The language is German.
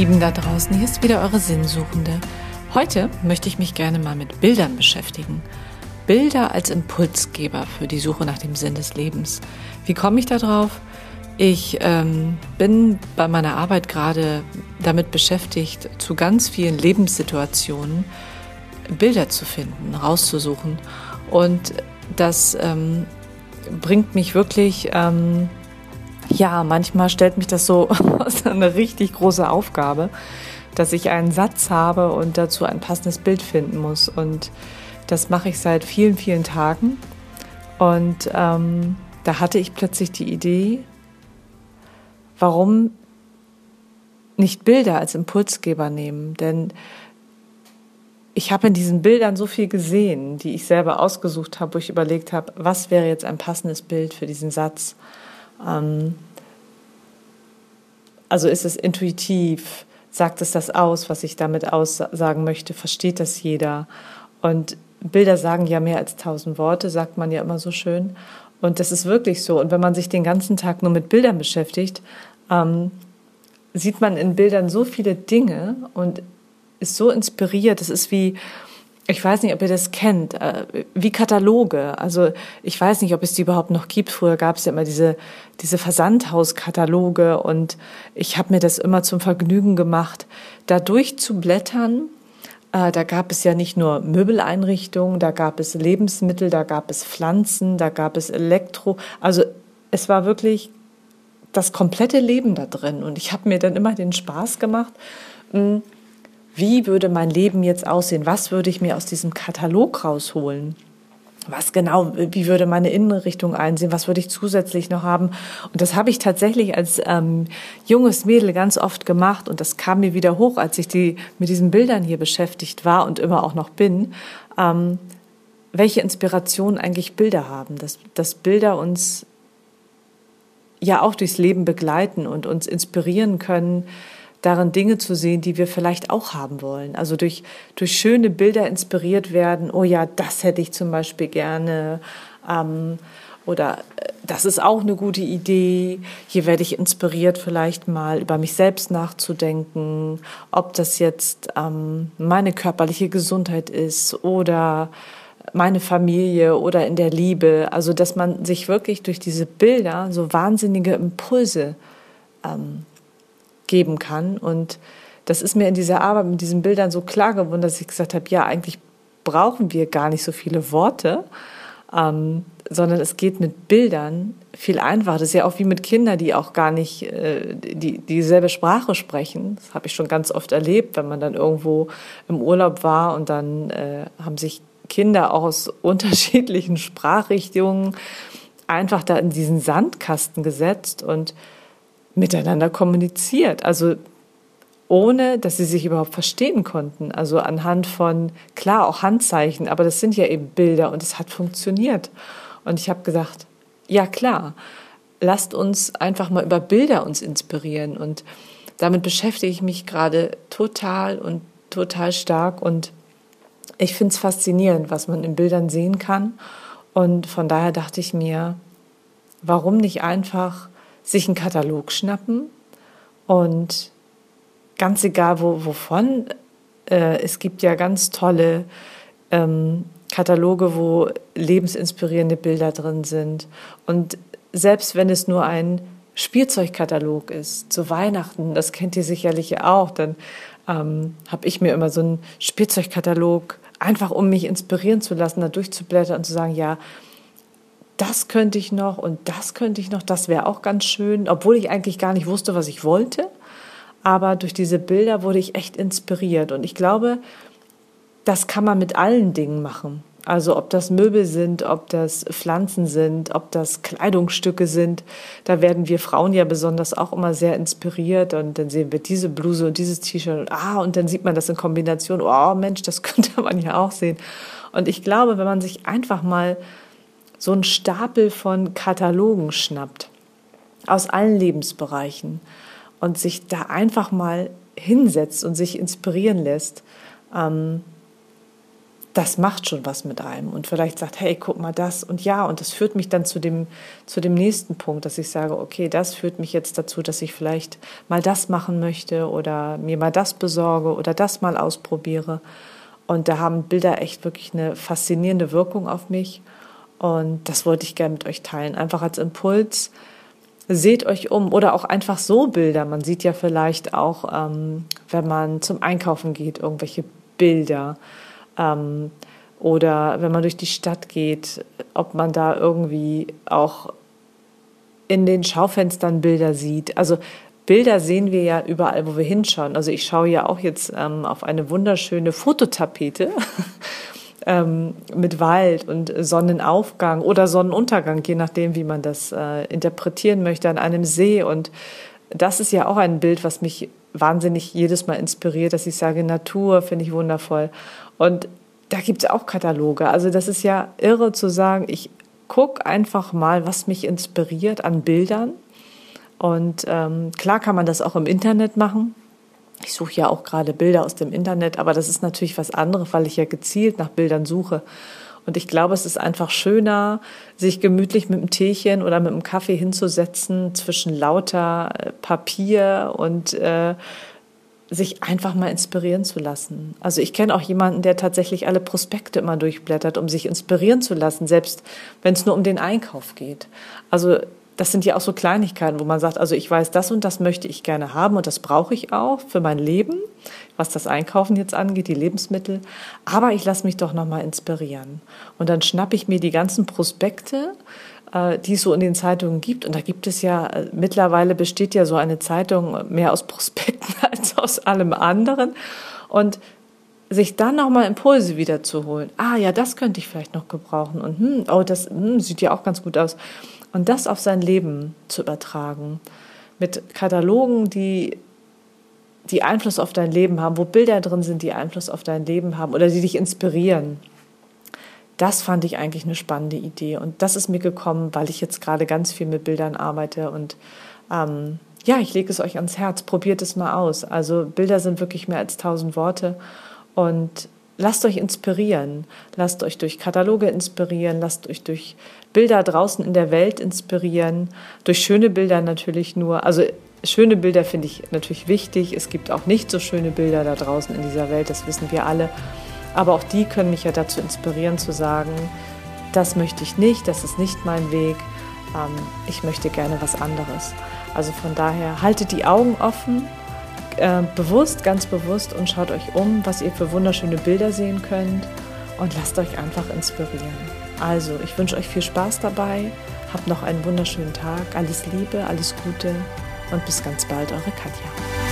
Lieben da draußen, hier ist wieder eure Sinnsuchende. Heute möchte ich mich gerne mal mit Bildern beschäftigen. Bilder als Impulsgeber für die Suche nach dem Sinn des Lebens. Wie komme ich da drauf? Ich ähm, bin bei meiner Arbeit gerade damit beschäftigt, zu ganz vielen Lebenssituationen Bilder zu finden, rauszusuchen. Und das ähm, bringt mich wirklich ähm, ja, manchmal stellt mich das so eine richtig große Aufgabe, dass ich einen Satz habe und dazu ein passendes Bild finden muss. Und das mache ich seit vielen, vielen Tagen. Und ähm, da hatte ich plötzlich die Idee, warum nicht Bilder als Impulsgeber nehmen? Denn ich habe in diesen Bildern so viel gesehen, die ich selber ausgesucht habe, wo ich überlegt habe, was wäre jetzt ein passendes Bild für diesen Satz. Ähm, also ist es intuitiv, sagt es das aus, was ich damit aussagen möchte, versteht das jeder. Und Bilder sagen ja mehr als tausend Worte, sagt man ja immer so schön. Und das ist wirklich so. Und wenn man sich den ganzen Tag nur mit Bildern beschäftigt, ähm, sieht man in Bildern so viele Dinge und ist so inspiriert. Das ist wie, ich weiß nicht, ob ihr das kennt, äh, wie Kataloge. Also ich weiß nicht, ob es die überhaupt noch gibt. Früher gab es ja immer diese, diese Versandhauskataloge und ich habe mir das immer zum Vergnügen gemacht, da durchzublättern. Äh, da gab es ja nicht nur Möbeleinrichtungen, da gab es Lebensmittel, da gab es Pflanzen, da gab es Elektro. Also es war wirklich das komplette Leben da drin. Und ich habe mir dann immer den Spaß gemacht, hm, wie würde mein Leben jetzt aussehen? Was würde ich mir aus diesem Katalog rausholen? Was genau, wie würde meine Innenrichtung einsehen? Was würde ich zusätzlich noch haben? Und das habe ich tatsächlich als ähm, junges Mädel ganz oft gemacht und das kam mir wieder hoch, als ich die mit diesen Bildern hier beschäftigt war und immer auch noch bin. Ähm, welche Inspiration eigentlich Bilder haben, dass, dass Bilder uns ja auch durchs Leben begleiten und uns inspirieren können, darin Dinge zu sehen, die wir vielleicht auch haben wollen. Also durch, durch schöne Bilder inspiriert werden, oh ja, das hätte ich zum Beispiel gerne. Ähm, oder äh, das ist auch eine gute Idee. Hier werde ich inspiriert, vielleicht mal über mich selbst nachzudenken, ob das jetzt ähm, meine körperliche Gesundheit ist oder meine Familie oder in der Liebe. Also dass man sich wirklich durch diese Bilder so wahnsinnige Impulse ähm, geben kann. Und das ist mir in dieser Arbeit mit diesen Bildern so klar geworden, dass ich gesagt habe, ja, eigentlich brauchen wir gar nicht so viele Worte, ähm, sondern es geht mit Bildern viel einfacher. Das ist ja auch wie mit Kindern, die auch gar nicht äh, die, dieselbe Sprache sprechen. Das habe ich schon ganz oft erlebt, wenn man dann irgendwo im Urlaub war und dann äh, haben sich Kinder auch aus unterschiedlichen Sprachrichtungen einfach da in diesen Sandkasten gesetzt und miteinander kommuniziert. Also ohne, dass sie sich überhaupt verstehen konnten. Also anhand von, klar, auch Handzeichen, aber das sind ja eben Bilder und es hat funktioniert. Und ich habe gesagt, ja klar, lasst uns einfach mal über Bilder uns inspirieren. Und damit beschäftige ich mich gerade total und total stark. Und ich finde es faszinierend, was man in Bildern sehen kann. Und von daher dachte ich mir, warum nicht einfach sich einen Katalog schnappen und ganz egal wo, wovon, äh, es gibt ja ganz tolle ähm, Kataloge, wo lebensinspirierende Bilder drin sind. Und selbst wenn es nur ein Spielzeugkatalog ist zu Weihnachten, das kennt ihr sicherlich auch, dann ähm, habe ich mir immer so einen Spielzeugkatalog einfach um mich inspirieren zu lassen, da durchzublättern und zu sagen, ja, das könnte ich noch und das könnte ich noch, das wäre auch ganz schön, obwohl ich eigentlich gar nicht wusste, was ich wollte. Aber durch diese Bilder wurde ich echt inspiriert. Und ich glaube, das kann man mit allen Dingen machen. Also ob das Möbel sind, ob das Pflanzen sind, ob das Kleidungsstücke sind, da werden wir Frauen ja besonders auch immer sehr inspiriert und dann sehen wir diese Bluse und dieses T-Shirt und ah und dann sieht man das in Kombination. Oh Mensch, das könnte man ja auch sehen. Und ich glaube, wenn man sich einfach mal so einen Stapel von Katalogen schnappt aus allen Lebensbereichen und sich da einfach mal hinsetzt und sich inspirieren lässt, ähm, das macht schon was mit einem und vielleicht sagt, hey, guck mal das und ja, und das führt mich dann zu dem, zu dem nächsten Punkt, dass ich sage, okay, das führt mich jetzt dazu, dass ich vielleicht mal das machen möchte oder mir mal das besorge oder das mal ausprobiere. Und da haben Bilder echt wirklich eine faszinierende Wirkung auf mich. Und das wollte ich gerne mit euch teilen. Einfach als Impuls. Seht euch um oder auch einfach so Bilder. Man sieht ja vielleicht auch, ähm, wenn man zum Einkaufen geht, irgendwelche Bilder ähm, oder wenn man durch die Stadt geht, ob man da irgendwie auch in den Schaufenstern Bilder sieht. Also Bilder sehen wir ja überall, wo wir hinschauen. Also ich schaue ja auch jetzt ähm, auf eine wunderschöne Fototapete ähm, mit Wald und Sonnenaufgang oder Sonnenuntergang, je nachdem, wie man das äh, interpretieren möchte, an einem See. Und das ist ja auch ein Bild, was mich wahnsinnig jedes Mal inspiriert, dass ich sage, Natur finde ich wundervoll. Und da gibt es auch Kataloge. Also das ist ja irre zu sagen, ich gucke einfach mal, was mich inspiriert an Bildern. Und ähm, klar kann man das auch im Internet machen. Ich suche ja auch gerade Bilder aus dem Internet, aber das ist natürlich was anderes, weil ich ja gezielt nach Bildern suche. Und ich glaube, es ist einfach schöner, sich gemütlich mit einem Teechen oder mit einem Kaffee hinzusetzen zwischen lauter äh, Papier und äh, sich einfach mal inspirieren zu lassen. Also ich kenne auch jemanden, der tatsächlich alle Prospekte immer durchblättert, um sich inspirieren zu lassen, selbst wenn es nur um den Einkauf geht. Also das sind ja auch so Kleinigkeiten, wo man sagt, also ich weiß, das und das möchte ich gerne haben und das brauche ich auch für mein Leben, was das Einkaufen jetzt angeht, die Lebensmittel. Aber ich lasse mich doch nochmal inspirieren. Und dann schnappe ich mir die ganzen Prospekte, äh, die es so in den Zeitungen gibt. Und da gibt es ja, äh, mittlerweile besteht ja so eine Zeitung mehr aus Prospekten als aus allem anderen. Und sich dann nochmal Impulse wiederzuholen. Ah, ja, das könnte ich vielleicht noch gebrauchen. Und hm, oh, das hm, sieht ja auch ganz gut aus. Und das auf sein Leben zu übertragen. Mit Katalogen, die, die Einfluss auf dein Leben haben, wo Bilder drin sind, die Einfluss auf dein Leben haben oder die dich inspirieren. Das fand ich eigentlich eine spannende Idee. Und das ist mir gekommen, weil ich jetzt gerade ganz viel mit Bildern arbeite. Und ähm, ja, ich lege es euch ans Herz. Probiert es mal aus. Also Bilder sind wirklich mehr als tausend Worte. Und lasst euch inspirieren. Lasst euch durch Kataloge inspirieren. Lasst euch durch Bilder draußen in der Welt inspirieren. Durch schöne Bilder natürlich nur. Also schöne Bilder finde ich natürlich wichtig. Es gibt auch nicht so schöne Bilder da draußen in dieser Welt. Das wissen wir alle. Aber auch die können mich ja dazu inspirieren zu sagen, das möchte ich nicht, das ist nicht mein Weg, ähm, ich möchte gerne was anderes. Also von daher haltet die Augen offen, äh, bewusst, ganz bewusst und schaut euch um, was ihr für wunderschöne Bilder sehen könnt und lasst euch einfach inspirieren. Also, ich wünsche euch viel Spaß dabei, habt noch einen wunderschönen Tag, alles Liebe, alles Gute und bis ganz bald, eure Katja.